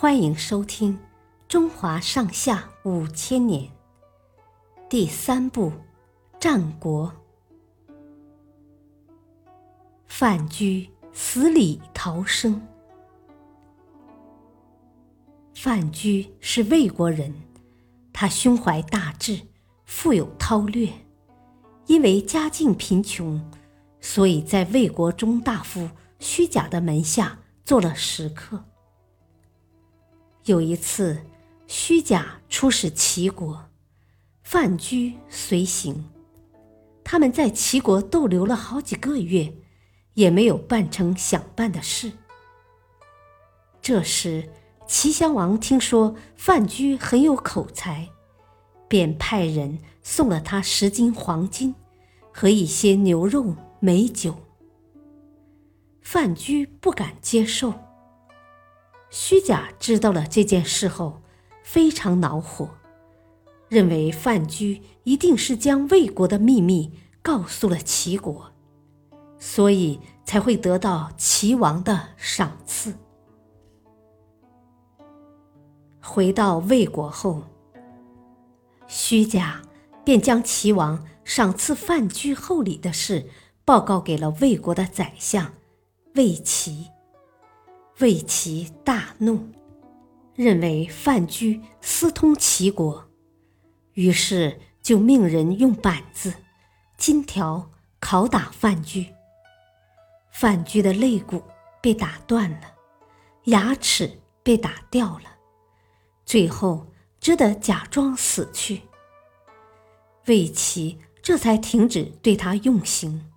欢迎收听《中华上下五千年》第三部《战国》。范雎死里逃生。范雎是魏国人，他胸怀大志，富有韬略。因为家境贫穷，所以在魏国中大夫虚假的门下做了食客。有一次，虚假出使齐国，范雎随行。他们在齐国逗留了好几个月，也没有办成想办的事。这时，齐襄王听说范雎很有口才，便派人送了他十斤黄金和一些牛肉美酒。范雎不敢接受。虚假知道了这件事后，非常恼火，认为范雎一定是将魏国的秘密告诉了齐国，所以才会得到齐王的赏赐。回到魏国后，虚假便将齐王赏赐范雎厚礼的事报告给了魏国的宰相魏齐。魏齐大怒，认为范雎私通齐国，于是就命人用板子、金条拷打范雎。范雎的肋骨被打断了，牙齿被打掉了，最后只得假装死去。魏齐这才停止对他用刑，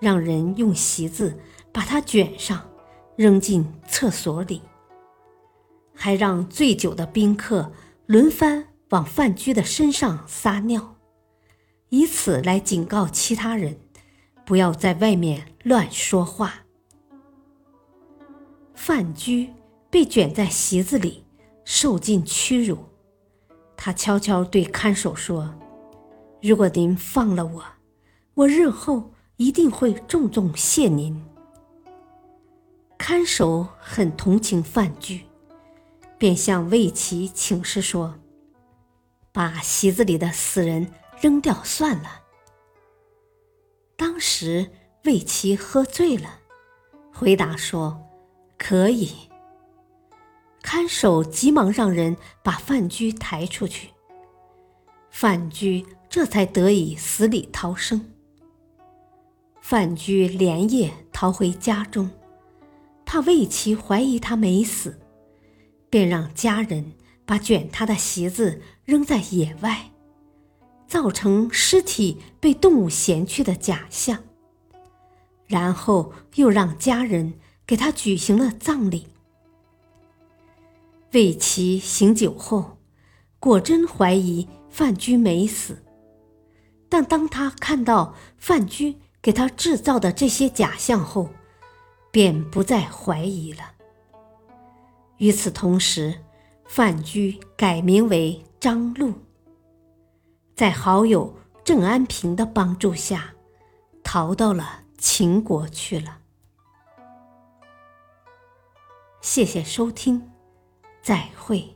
让人用席子把他卷上。扔进厕所里，还让醉酒的宾客轮番往范雎的身上撒尿，以此来警告其他人不要在外面乱说话。范雎被卷在席子里，受尽屈辱。他悄悄对看守说：“如果您放了我，我日后一定会重重谢您。”看守很同情范雎，便向魏齐请示说：“把席子里的死人扔掉算了。”当时魏齐喝醉了，回答说：“可以。”看守急忙让人把范雎抬出去，范雎这才得以死里逃生。范雎连夜逃回家中。怕魏齐怀疑他没死，便让家人把卷他的席子扔在野外，造成尸体被动物衔去的假象。然后又让家人给他举行了葬礼。魏齐醒酒后，果真怀疑范雎没死，但当他看到范雎给他制造的这些假象后，便不再怀疑了。与此同时，范雎改名为张禄，在好友郑安平的帮助下，逃到了秦国去了。谢谢收听，再会。